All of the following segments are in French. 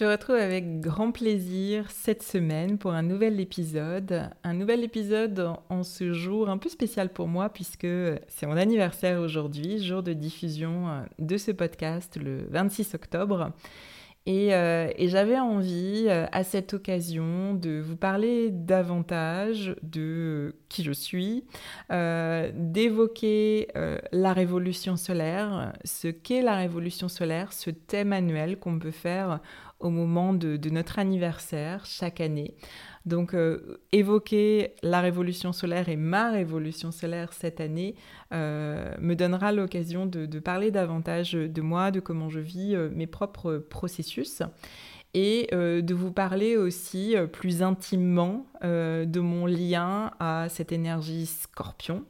Je retrouve avec grand plaisir cette semaine pour un nouvel épisode. Un nouvel épisode en ce jour un peu spécial pour moi puisque c'est mon anniversaire aujourd'hui, jour de diffusion euh, de ce podcast le 26 octobre. Euh, et, j'avais envie, euh, à cette occasion, de vous parler davantage de qui je suis, d'évoquer la révolution solaire, ce qu'est la révolution solaire, ce thème annuel qu'on peut faire au moment de, notre anniversaire chaque année. Donc euh, évoquer la révolution solaire et ma révolution solaire cette année euh, me donnera l'occasion de, parler davantage de moi, de comment je vis euh, mes propres processus et de vous parler aussi plus intimement de mon lien à cette énergie scorpion.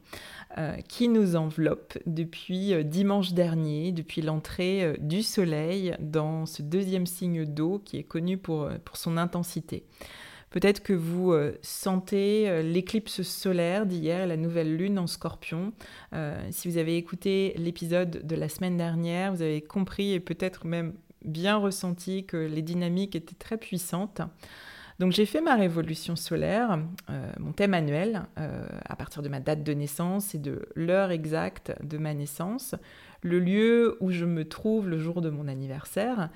Euh, qui nous enveloppe depuis euh, dimanche dernier, depuis l'entrée euh, du Soleil dans ce deuxième signe d'eau qui est connu pour, pour son intensité. Peut-être que vous sentez l'éclipse solaire d'hier, la nouvelle lune en scorpion. si vous avez écouté l'épisode de la semaine dernière, vous avez compris et peut-être même bien ressenti que les dynamiques étaient très puissantes. Donc j'ai fait ma révolution solaire, euh, mon thème annuel, euh, à partir de ma date de naissance et de l'heure exacte de ma naissance, le lieu où je me trouve le jour de mon anniversaire.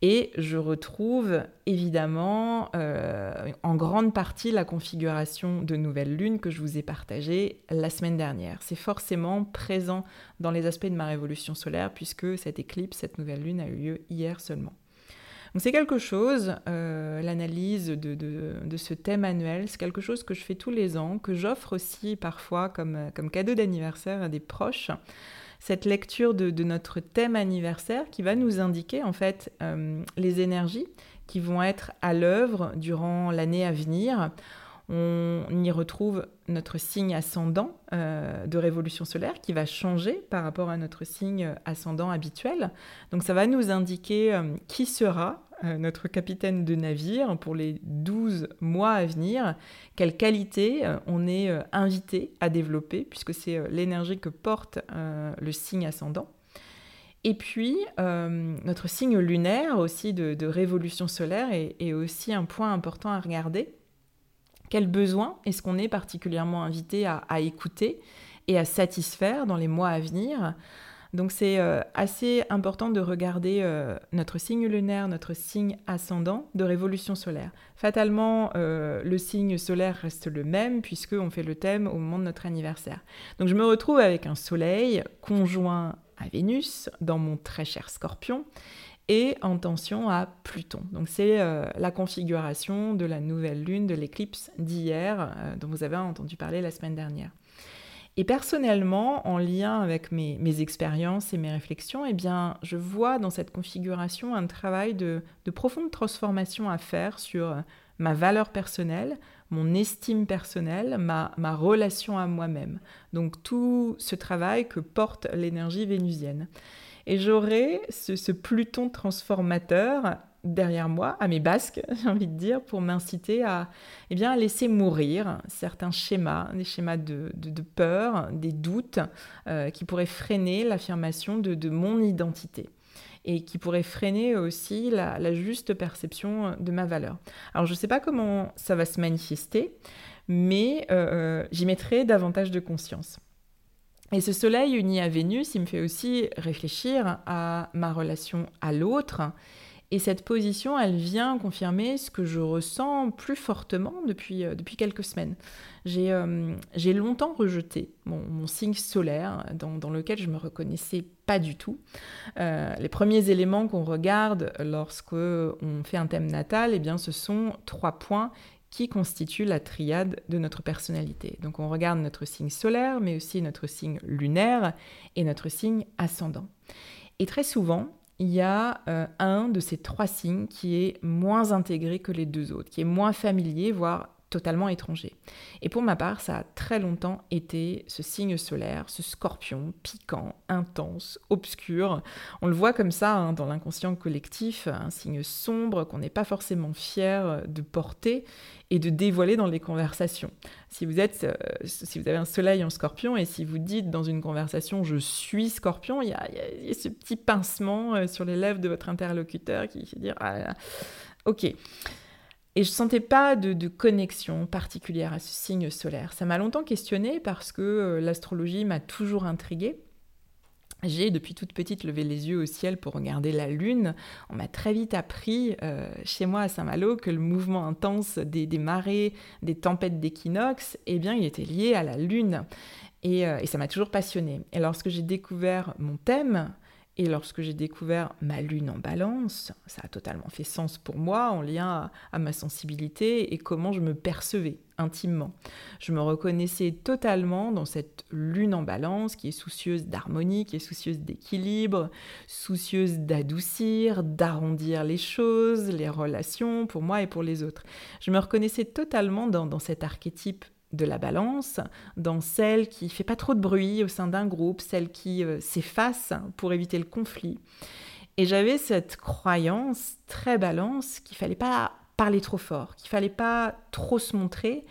Et je retrouve évidemment euh, en grande partie la configuration de nouvelle lune que je vous ai partagée la semaine dernière. C'est forcément présent dans les aspects de ma révolution solaire puisque cette éclipse, cette nouvelle lune a eu lieu hier seulement. C'est quelque chose, euh, l'analyse de, ce thème annuel, c'est quelque chose que je fais tous les ans, que j'offre aussi parfois comme, comme cadeau d'anniversaire à des proches. Cette lecture de, notre thème anniversaire qui va nous indiquer en fait euh, les énergies qui vont être à l'œuvre durant l'année à venir on y retrouve notre signe ascendant euh, de révolution solaire qui va changer par rapport à notre signe ascendant habituel. Donc ça va nous indiquer euh, qui sera euh, notre capitaine de navire pour les 12 mois à venir, quelle qualité on est invité à développer, puisque c'est l'énergie que porte le signe ascendant. Et puis, notre signe lunaire aussi de, révolution solaire est, aussi un point important à regarder quel besoin est-ce qu'on est particulièrement invité à, écouter et à satisfaire dans les mois à venir donc c'est euh, assez important de regarder euh, notre signe lunaire, notre signe ascendant de révolution solaire. Fatalement, euh, le signe solaire reste le même puisqu'on fait le thème au moment de notre anniversaire. Donc je me retrouve avec un soleil conjoint à Vénus dans mon très cher scorpion et en tension à Pluton. Donc c'est euh, la configuration de la nouvelle lune de l'éclipse d'hier euh, dont vous avez entendu parler la semaine dernière. Et personnellement, en lien avec mes, expériences et mes réflexions, eh bien, je vois dans cette configuration un travail de, profonde transformation à faire sur euh, ma valeur personnelle, mon estime personnelle, ma, ma relation à moi-même. Donc tout ce travail que porte l'énergie vénusienne. Et j'aurai ce, Pluton transformateur derrière moi, à mes basques, j'ai envie de dire, pour m'inciter à, eh bien, laisser mourir certains schémas, des schémas de, peur, des doutes euh, qui pourraient freiner l'affirmation de, mon identité et qui pourraient freiner aussi la, juste perception de ma valeur. Alors je ne sais pas comment ça va se manifester, mais euh, euh, j'y mettrai davantage de conscience. Et ce soleil uni à Vénus, il me fait aussi réfléchir à ma relation à l'autre. Et cette position, elle vient confirmer ce que je ressens plus fortement depuis, euh, quelques semaines. J'ai euh, longtemps rejeté mon, signe solaire dans, dans, lequel je me reconnaissais pas du tout. Euh, les premiers éléments qu'on regarde lorsque on fait un thème natal, eh bien, ce sont trois points qui constitue la triade de notre personnalité. Donc on regarde notre signe solaire, mais aussi notre signe lunaire et notre signe ascendant. Et très souvent, il y a euh, un de ces trois signes qui est moins intégré que les deux autres, qui est moins familier, voire totalement étranger. Et pour ma part, ça a très longtemps été ce signe solaire, ce scorpion piquant, intense, obscur. On le voit comme ça hein, dans l'inconscient collectif, un signe sombre qu'on n'est pas forcément fier de porter et de dévoiler dans les conversations. Si vous, êtes, euh, si vous avez un soleil en scorpion et si vous dites dans une conversation je suis scorpion, il y a, ce petit pincement euh, sur les lèvres de votre interlocuteur qui fait dire ah, ok. Et je sentais pas de, connexion particulière à ce signe solaire. Ça m'a longtemps questionné parce que euh, l'astrologie m'a toujours intriguée. J'ai depuis toute petite levé les yeux au ciel pour regarder la lune. On m'a très vite appris euh, chez moi à Saint-Malo que le mouvement intense des, marées, des tempêtes d'équinoxe, eh bien, il était lié à la lune. Et, euh, et ça m'a toujours passionné. Et lorsque j'ai découvert mon thème, et lorsque j'ai découvert ma lune en balance, ça a totalement fait sens pour moi en lien à, ma sensibilité et comment je me percevais intimement. Je me reconnaissais totalement dans cette lune en balance qui est soucieuse d'harmonie, qui est soucieuse d'équilibre, soucieuse d'adoucir, d'arrondir les choses, les relations pour moi et pour les autres. Je me reconnaissais totalement dans, dans cet archétype de la balance, dans celle qui fait pas trop de bruit au sein d'un groupe, celle qui euh, s'efface pour éviter le conflit. Et j'avais cette croyance très balance qu'il fallait pas parler trop fort, qu'il fallait pas trop se montrer,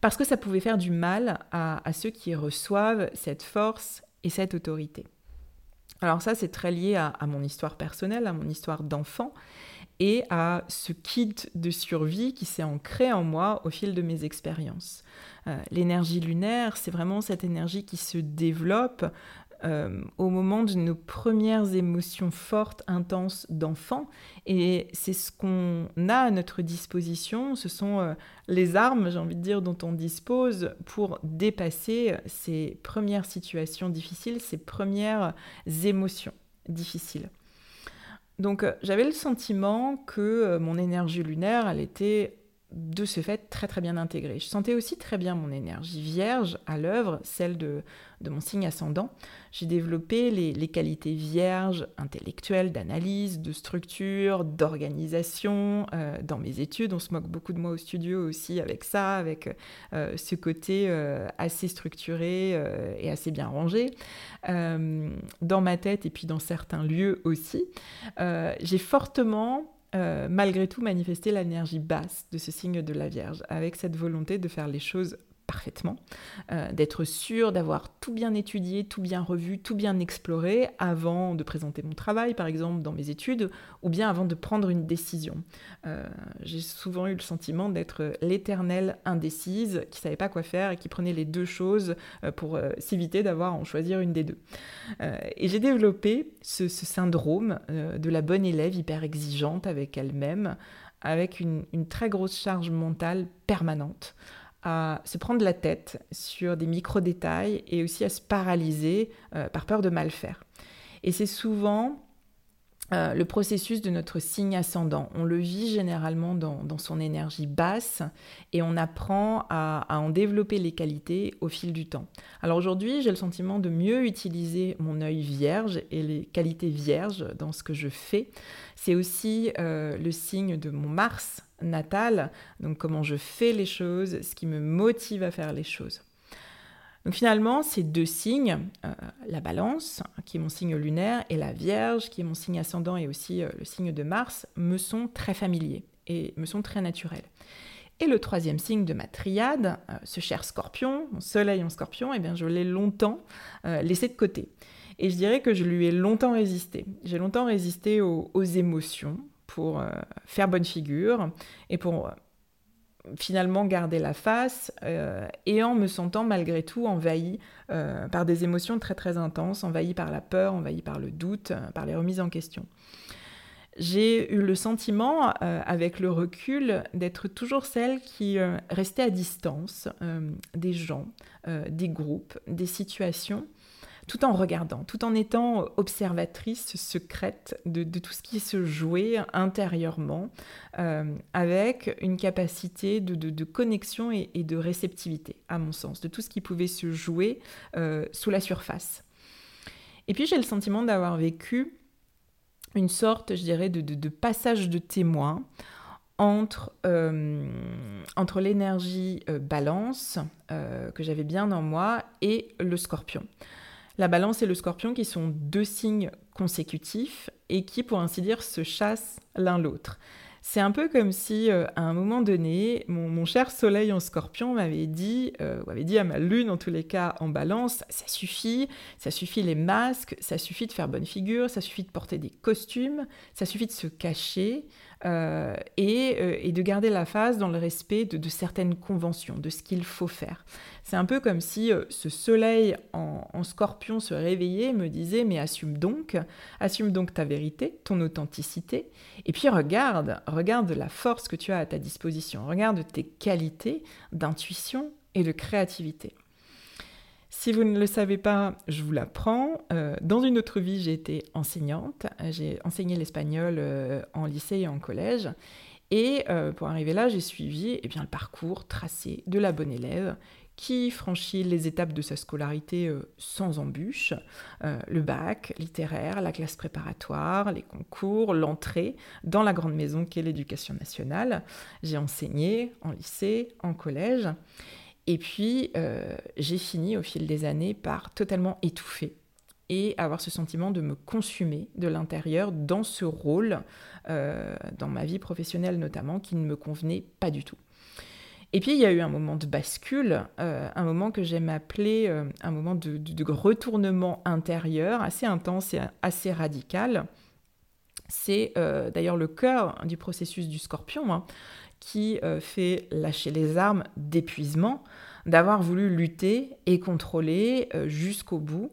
parce que ça pouvait faire du mal à, ceux qui reçoivent cette force et cette autorité. Alors ça, c'est très lié à, à, mon histoire personnelle, à mon histoire d'enfant, et à ce kit de survie qui s'est ancré en moi au fil de mes expériences. Euh, l'énergie lunaire, c'est vraiment cette énergie qui se développe euh, au moment de nos premières émotions fortes, intenses d'enfant. Et c'est ce qu'on a à notre disposition, ce sont euh, les armes, j'ai envie de dire, dont on dispose pour dépasser ces premières situations difficiles, ces premières émotions difficiles. Donc j'avais le sentiment que mon énergie lunaire, elle était de ce fait très très bien intégrée. Je sentais aussi très bien mon énergie vierge à l'œuvre, celle de, de, mon signe ascendant. J'ai développé les, qualités vierges intellectuelles, d'analyse, de structure, d'organisation. Euh, dans mes études, on se moque beaucoup de moi au studio aussi avec ça, avec euh, ce côté euh, assez structuré et assez bien rangé. dans ma tête et puis dans certains lieux aussi. J'ai fortement euh, malgré tout manifester l'énergie basse de ce signe de la Vierge, avec cette volonté de faire les choses parfaitement, euh, d'être sûr d'avoir tout bien étudié, tout bien revu, tout bien exploré avant de présenter mon travail, par exemple, dans mes études, ou bien avant de prendre une décision. Euh, j'ai souvent eu le sentiment d'être l'éternelle indécise, qui savait pas quoi faire et qui prenait les deux choses euh, pour s'éviter d'avoir à en choisir une des deux. et j'ai développé ce, syndrome de la bonne élève hyper exigeante avec elle-même, avec une très grosse charge mentale permanente à se prendre la tête sur des micro-détails et aussi à se paralyser euh, par peur de mal faire. Et c'est souvent euh, le processus de notre signe ascendant. On le vit généralement dans, son énergie basse et on apprend à, en développer les qualités au fil du temps. Alors aujourd'hui, j'ai le sentiment de mieux utiliser mon œil vierge et les qualités vierges dans ce que je fais. C'est aussi euh, le signe de mon Mars natal, donc comment je fais les choses, ce qui me motive à faire les choses. Donc finalement, ces deux signes, euh, la balance, qui est mon signe lunaire, et la Vierge, qui est mon signe ascendant et aussi euh, le signe de Mars, me sont très familiers et me sont très naturels. Et le troisième signe de ma triade, euh, ce cher scorpion, mon soleil en scorpion, eh bien je l'ai longtemps laissé de côté. Et je dirais que je lui ai longtemps résisté. J'ai longtemps résisté aux, émotions pour faire bonne figure et pour finalement garder la face euh, et en me sentant malgré tout envahi euh, par des émotions très très intenses, envahi par la peur, envahi par le doute, euh, par les remises en question. J'ai eu le sentiment, avec le recul, d'être toujours celle qui restait à distance des gens, des groupes, des situations, tout en regardant, tout en étant observatrice secrète de, tout ce qui se jouait intérieurement, euh, avec une capacité de, connexion et, de réceptivité, à mon sens, de tout ce qui pouvait se jouer euh, sous la surface. Et puis j'ai le sentiment d'avoir vécu une sorte, je dirais, de, passage de témoin entre, euh, entre l'énergie balance que j'avais bien en moi et le scorpion. La balance et le scorpion qui sont deux signes consécutifs et qui, pour ainsi dire, se chassent l'un l'autre. C'est un peu comme si, euh, à un moment donné, mon, cher soleil en scorpion m'avait dit, euh, ou avait dit à ma lune, en tous les cas, en balance, ça suffit, ça suffit les masques, ça suffit de faire bonne figure, ça suffit de porter des costumes, ça suffit de se cacher, euh, et, de garder la face dans le respect de certaines conventions, de ce qu'il faut faire. C'est un peu comme si euh, ce soleil en, scorpion se réveillait et me disait mais assume donc, assume donc ta vérité, ton authenticité, et puis regarde, regarde la force que tu as à ta disposition, regarde tes qualités d'intuition et de créativité. Si vous ne le savez pas, je vous l'apprends. Euh, dans une autre vie, j'ai été enseignante. J'ai enseigné l'espagnol euh, en lycée et en collège. Et pour arriver là, j'ai suivi eh bien, le parcours tracé de la bonne élève qui franchit les étapes de sa scolarité euh, sans embûche, euh, le bac littéraire, la classe préparatoire, les concours, l'entrée dans la grande maison qu'est l'éducation nationale. J'ai enseigné en lycée, en collège, et puis euh, j'ai fini au fil des années par totalement étouffer et avoir ce sentiment de me consumer de l'intérieur dans ce rôle, dans ma vie professionnelle notamment, qui ne me convenait pas du tout. Et puis il y a eu un moment de bascule, euh, un moment que j'aime appeler euh, un moment de, retournement intérieur assez intense et assez radical. C'est euh, d'ailleurs le cœur du processus du scorpion hein, qui fait lâcher les armes d'épuisement, d'avoir voulu lutter et contrôler jusqu'au bout.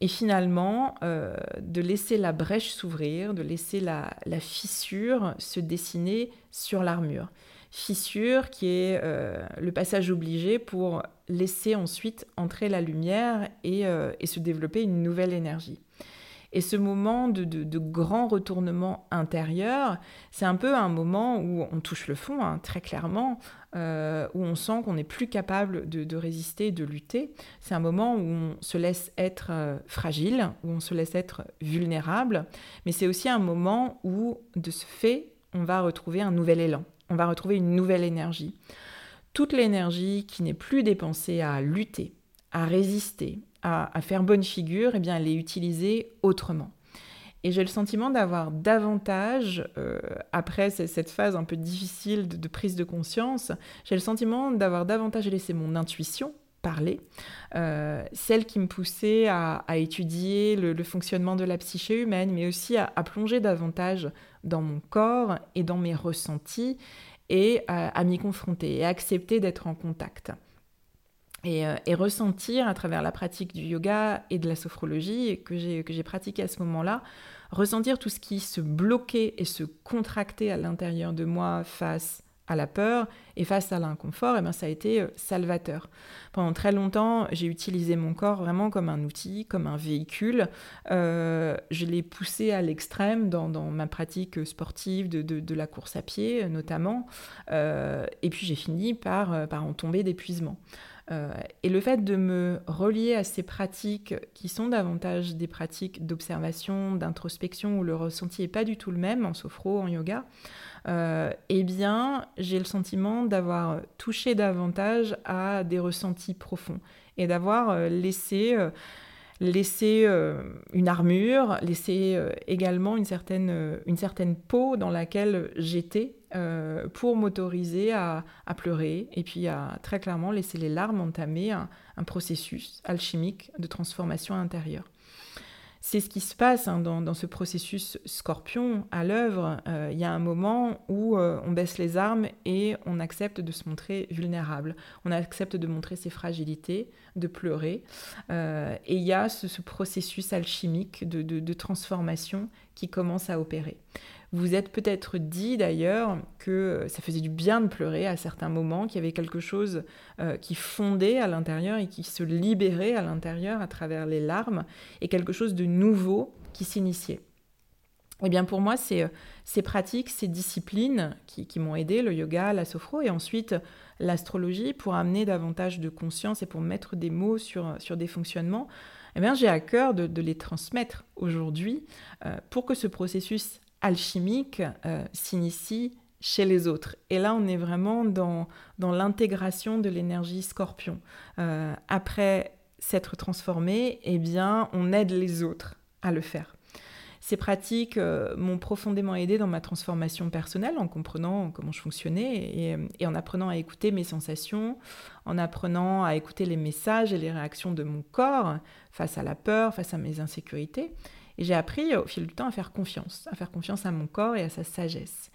Et finalement, de laisser la brèche s'ouvrir, de laisser la fissure se dessiner sur l'armure fissure qui est euh, le passage obligé pour laisser ensuite entrer la lumière et, euh, se développer une nouvelle énergie. Et ce moment de, grand retournement intérieur, c'est un peu un moment où on touche le fond, hein, très clairement, euh, où on sent qu'on n'est plus capable de, résister, de lutter. C'est un moment où on se laisse être fragile, où on se laisse être vulnérable, mais c'est aussi un moment où, de ce fait, on va retrouver un nouvel élan on va retrouver une nouvelle énergie. Toute l'énergie qui n'est plus dépensée à lutter, à résister, à, faire bonne figure, eh bien, elle est utilisée autrement. Et j'ai le sentiment d'avoir davantage, euh, après cette phase un peu difficile de, prise de conscience, j'ai le sentiment d'avoir davantage laissé mon intuition parler, euh, celle qui me poussait à, étudier le, fonctionnement de la psyché humaine, mais aussi à, plonger davantage dans mon corps et dans mes ressentis et à, m'y confronter et à accepter d'être en contact. Euh, et, ressentir à travers la pratique du yoga et de la sophrologie que j'ai pratiqué à ce moment-là, ressentir tout ce qui se bloquait et se contractait à l'intérieur de moi face à la peur et face à l'inconfort, et eh bien ça a été euh, salvateur. Pendant très longtemps, j'ai utilisé mon corps vraiment comme un outil, comme un véhicule. Euh, je l'ai poussé à l'extrême dans, ma pratique sportive de, la course à pied notamment, et puis j'ai fini par, par en tomber d'épuisement. Et le fait de me relier à ces pratiques qui sont davantage des pratiques d'observation, d'introspection, où le ressenti n'est pas du tout le même en sophro, en yoga, euh, eh bien, j'ai le sentiment d'avoir touché davantage à des ressentis profonds et d'avoir laissé laisser une armure, laisser également une certaine, une certaine peau dans laquelle j'étais pour m'autoriser à, pleurer et puis à très clairement laisser les larmes entamer un processus alchimique de transformation intérieure. C'est ce qui se passe hein, dans, ce processus scorpion à l'œuvre. Euh, il y a un moment où euh, on baisse les armes et on accepte de se montrer vulnérable. On accepte de montrer ses fragilités, de pleurer. Euh, et il y a ce, processus alchimique de, transformation qui commence à opérer. Vous êtes peut-être dit d'ailleurs que ça faisait du bien de pleurer à certains moments, qu'il y avait quelque chose euh, qui fondait à l'intérieur et qui se libérait à l'intérieur à travers les larmes, et quelque chose de nouveau qui s'initiait. Eh bien pour moi, euh, ces pratiques, ces disciplines qui, m'ont aidé, le yoga, la sophro, et ensuite l'astrologie, pour amener davantage de conscience et pour mettre des mots sur, sur des fonctionnements, eh j'ai à cœur de, les transmettre aujourd'hui euh, pour que ce processus alchimique euh, s'initie chez les autres. Et là, on est vraiment dans, dans l'intégration de l'énergie scorpion. Euh, après s'être transformé, eh bien, on aide les autres à le faire. Ces pratiques euh, m'ont profondément aidé dans ma transformation personnelle en comprenant comment je fonctionnais et, et, en apprenant à écouter mes sensations, en apprenant à écouter les messages et les réactions de mon corps face à la peur, face à mes insécurités. Et j'ai appris au fil du temps à faire confiance, à faire confiance à mon corps et à sa sagesse.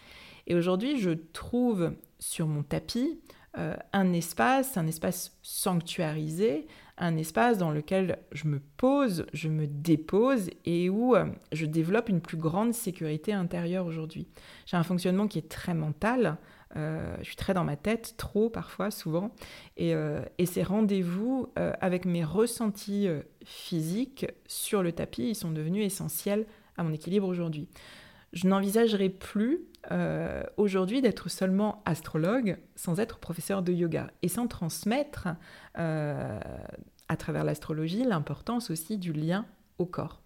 Et aujourd'hui, je trouve sur mon tapis euh, un espace, un espace sanctuarisé, un espace dans lequel je me pose, je me dépose et où euh, je développe une plus grande sécurité intérieure aujourd'hui. J'ai un fonctionnement qui est très mental, euh, je suis très dans ma tête, trop parfois, souvent. Et, euh, ces rendez-vous euh, avec mes ressentis physiques sur le tapis, ils sont devenus essentiels à mon équilibre aujourd'hui. Je n'envisagerai plus aujourd'hui d'être seulement astrologue sans être professeur de yoga et sans transmettre à travers l'astrologie l'importance aussi du lien au corps.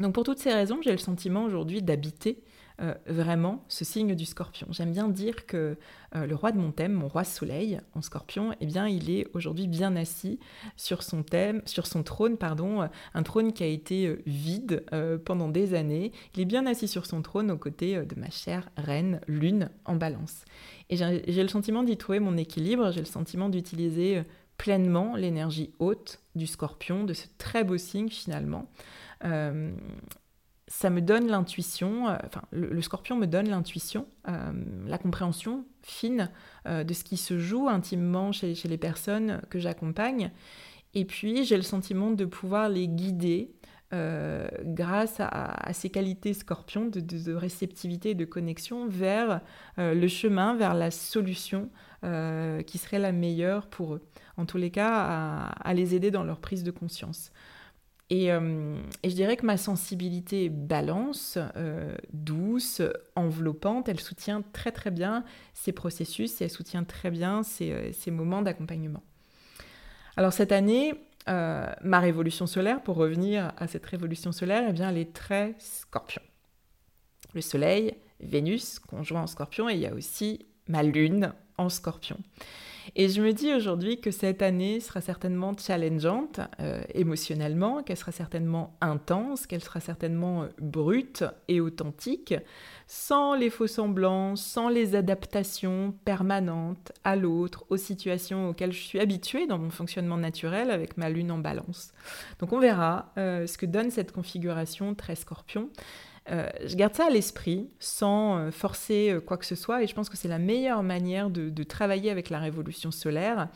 Donc pour toutes ces raisons, j'ai le sentiment aujourd'hui d'habiter euh, vraiment ce signe du scorpion. J'aime bien dire que euh, le roi de mon thème, mon roi soleil en scorpion, eh bien, il est aujourd'hui bien assis sur son thème, sur son trône, pardon, un trône qui a été euh, vide pendant des années. Il est bien assis sur son trône aux côtés de ma chère reine lune en balance. Et j'ai le sentiment d'y trouver mon équilibre, j'ai le sentiment d'utiliser pleinement l'énergie haute du scorpion, de ce très beau signe finalement ça me donne l'intuition, euh, enfin le, scorpion me donne l'intuition, euh, la compréhension fine euh, de ce qui se joue intimement chez, les personnes que j'accompagne. Et puis j'ai le sentiment de pouvoir les guider grâce à, ces qualités scorpion de, réceptivité et de connexion vers le chemin, vers la solution qui serait la meilleure pour eux. En tous les cas, à les aider dans leur prise de conscience. Euh, et, je dirais que ma sensibilité balance, euh, douce, enveloppante, elle soutient très très bien ces processus et elle soutient très bien ces, euh, moments d'accompagnement. Alors cette année, ma révolution solaire, pour revenir à cette révolution solaire, eh bien, elle est très scorpion. Le Soleil, Vénus, conjoint en scorpion, et il y a aussi ma Lune en scorpion. Et je me dis aujourd'hui que cette année sera certainement challengeante euh, émotionnellement, qu'elle sera certainement intense, qu'elle sera certainement euh, brute et authentique, sans les faux semblants, sans les adaptations permanentes à l'autre, aux situations auxquelles je suis habituée dans mon fonctionnement naturel avec ma lune en balance. Donc on verra euh, ce que donne cette configuration très scorpion. Euh, je garde ça à l'esprit sans euh, forcer euh, quoi que ce soit et je pense que c'est la meilleure manière de, travailler avec la révolution solaire.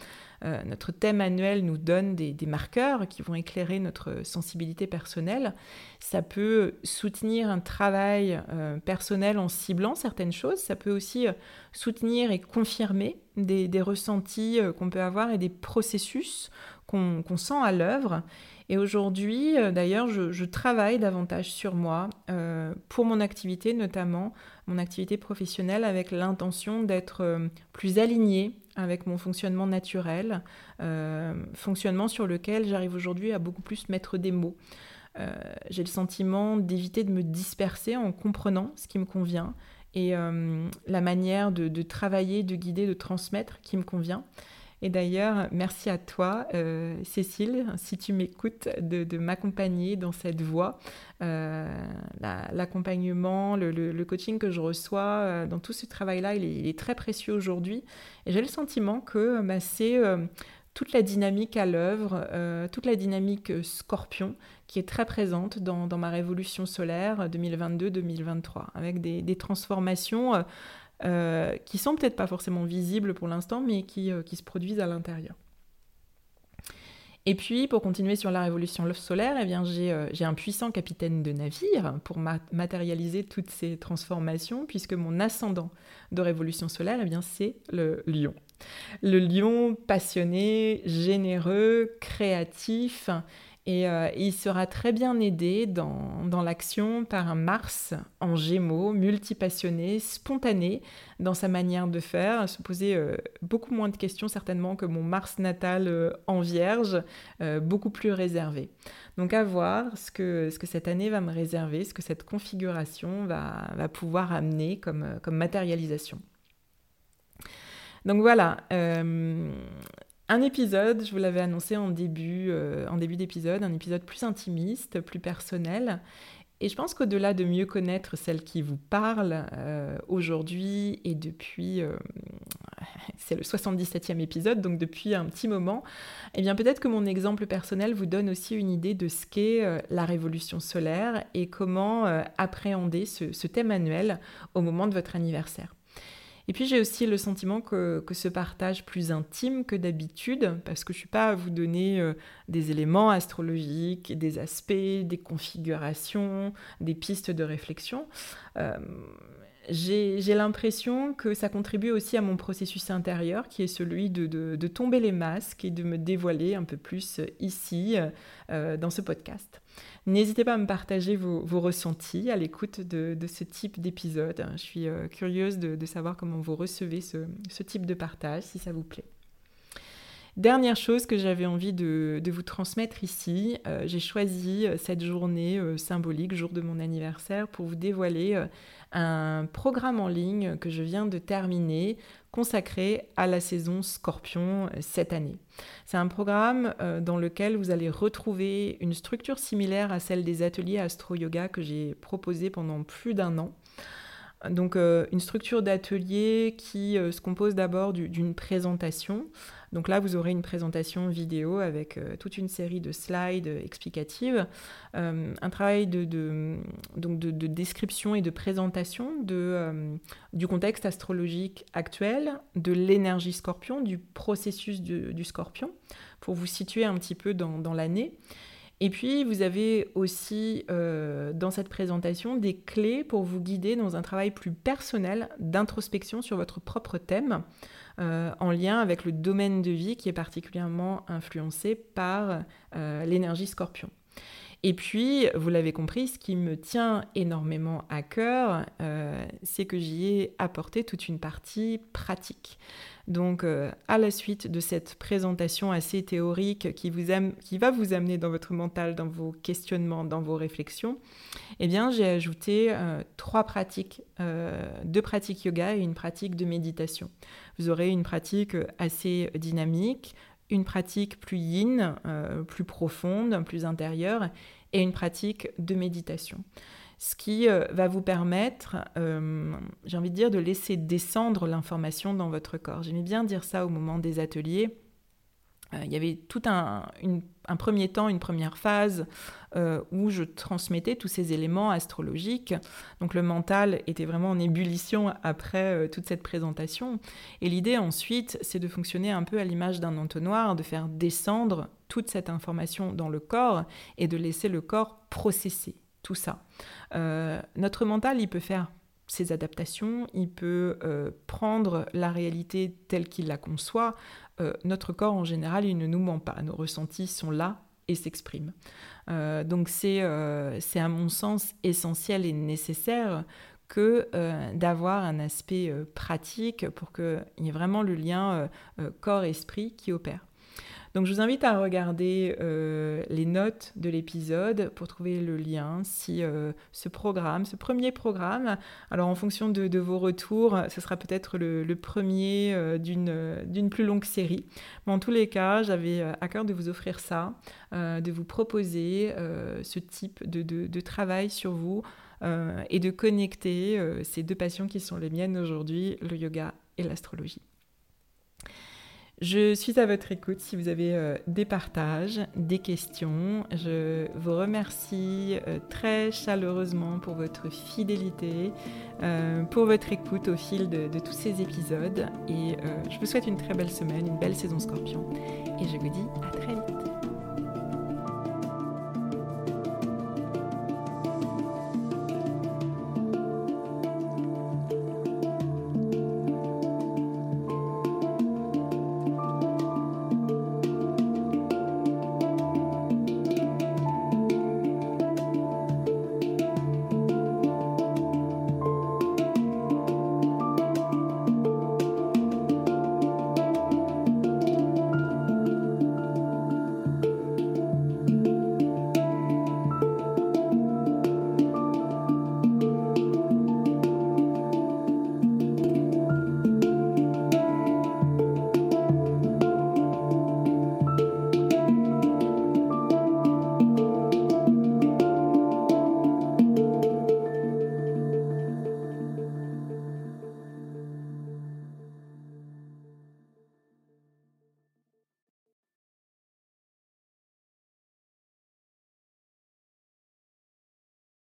notre thème annuel nous donne des, marqueurs qui vont éclairer notre sensibilité personnelle. Ça peut soutenir un travail personnel en ciblant certaines choses. Ça peut aussi soutenir et confirmer des, ressentis qu'on peut avoir et des processus qu'on sent à l'œuvre. Et aujourd'hui, euh, d'ailleurs, je, travaille davantage sur moi euh, pour mon activité, notamment mon activité professionnelle, avec l'intention d'être euh, plus alignée avec mon fonctionnement naturel, fonctionnement sur lequel j'arrive aujourd'hui à beaucoup plus mettre des mots. J'ai le sentiment d'éviter de me disperser en comprenant ce qui me convient et la manière de, de, travailler, de guider, de transmettre qui me convient. Et d'ailleurs, merci à toi, euh, Cécile, si tu m'écoutes, de, m'accompagner dans cette voie. Euh, l'accompagnement, le, coaching que je reçois euh, dans tout ce travail-là, il, est très précieux aujourd'hui. Et j'ai le sentiment que bah, c'est toute la dynamique à l'œuvre, toute la dynamique scorpion qui est très présente dans, ma révolution solaire 2022-2023, avec des, des transformations euh, qui sont peut-être pas forcément visibles pour l'instant, mais qui, euh, qui, se produisent à l'intérieur. Et puis, pour continuer sur la révolution solaire, eh bien, j'ai, euh, un puissant capitaine de navire pour matérialiser toutes ces transformations, puisque mon ascendant de révolution solaire, eh bien, c'est le lion. Le lion passionné, généreux, créatif, et euh, il sera très bien aidé dans, dans l'action par un Mars en gémeaux, multipassionné, spontané dans sa manière de faire, se poser euh, beaucoup moins de questions certainement que mon Mars natal euh, en vierge, beaucoup plus réservé. Donc à voir ce que, ce que cette année va me réserver, ce que cette configuration va, va pouvoir amener comme, comme matérialisation. Donc voilà, un épisode, je vous l'avais annoncé en début, euh, en début d'épisode, un épisode plus intimiste, plus personnel. Et je pense qu'au-delà de mieux connaître celle qui vous parle euh, aujourd'hui et depuis, euh, c'est le 77e épisode, donc depuis un petit moment, eh bien peut-être que mon exemple personnel vous donne aussi une idée de ce qu'est la révolution solaire et comment appréhender ce thème annuel au moment de votre anniversaire. Et puis j'ai aussi le sentiment que, ce partage plus intime que d'habitude, parce que je ne suis pas à vous donner euh, des éléments astrologiques, des aspects, des configurations, des pistes de réflexion. Euh, j'ai l'impression que ça contribue aussi à mon processus intérieur, qui est celui de, tomber les masques et de me dévoiler un peu plus ici, euh, dans ce podcast. N'hésitez pas à me partager vos, ressentis à l'écoute de, ce type d'épisode. Je suis euh, curieuse de, savoir comment vous recevez ce, type de partage, si ça vous plaît. Dernière chose que j'avais envie de, vous transmettre ici, euh, j'ai choisi euh, cette journée symbolique, jour de mon anniversaire, pour vous dévoiler un programme en ligne que je viens de terminer consacré à la saison Scorpion euh, cette année. C'est un programme euh, dans lequel vous allez retrouver une structure similaire à celle des ateliers astro-yoga que j'ai proposé pendant plus d'un an. Donc euh, une structure d'atelier qui se compose d'abord d'une présentation donc là, vous aurez une présentation vidéo avec euh, toute une série de slides explicatives, euh, un travail de, description et de présentation euh, du contexte astrologique actuel, de l'énergie scorpion, du processus du, scorpion, pour vous situer un petit peu dans l'année. Et puis, vous avez aussi dans cette présentation des clés pour vous guider dans un travail plus personnel d'introspection sur votre propre thème. Euh, en lien avec le domaine de vie qui est particulièrement influencé par euh, l'énergie scorpion. Et puis, vous l'avez compris, ce qui me tient énormément à cœur, euh, c'est que j'y ai apporté toute une partie pratique. Donc, à la suite de cette présentation assez théorique qui, vous qui va vous amener dans votre mental, dans vos questionnements, dans vos réflexions, eh bien, j'ai ajouté trois pratiques, deux pratiques yoga et une pratique de méditation vous aurez une pratique assez dynamique, une pratique plus yin, euh, plus profonde, plus intérieure, et une pratique de méditation. Ce qui euh, va vous permettre, euh, j'ai envie de dire, de laisser descendre l'information dans votre corps. J'aimais bien dire ça au moment des ateliers. Il y avait tout un, un premier temps, une première phase euh, où je transmettais tous ces éléments astrologiques. Donc le mental était vraiment en ébullition après euh, toute cette présentation. Et l'idée ensuite, c'est de fonctionner un peu à l'image d'un entonnoir, de faire descendre toute cette information dans le corps et de laisser le corps processer tout ça. Euh, notre mental, il peut faire ses adaptations, il peut prendre la réalité telle qu'il la conçoit, euh, notre corps en général, il ne nous ment pas. Nos ressentis sont là et s'expriment. Euh, donc euh, c'est à mon sens essentiel et nécessaire que d'avoir un aspect pratique pour qu'il y ait vraiment le lien corps-esprit qui opère. Donc je vous invite à regarder euh, les notes de l'épisode pour trouver le lien si euh, ce programme, ce premier programme, alors en fonction de, vos retours, ce sera peut-être le, premier euh, d'une plus longue série. Mais en tous les cas, j'avais à cœur de vous offrir ça, de vous proposer ce type de, de, travail sur vous et de connecter ces deux passions qui sont les miennes aujourd'hui, le yoga et l'astrologie. Je suis à votre écoute si vous avez euh, des partages, des questions. Je vous remercie euh, très chaleureusement pour votre fidélité, euh, pour votre écoute au fil de, de tous ces épisodes. Et je vous souhaite une très belle semaine, une belle saison scorpion. Et je vous dis à très vite.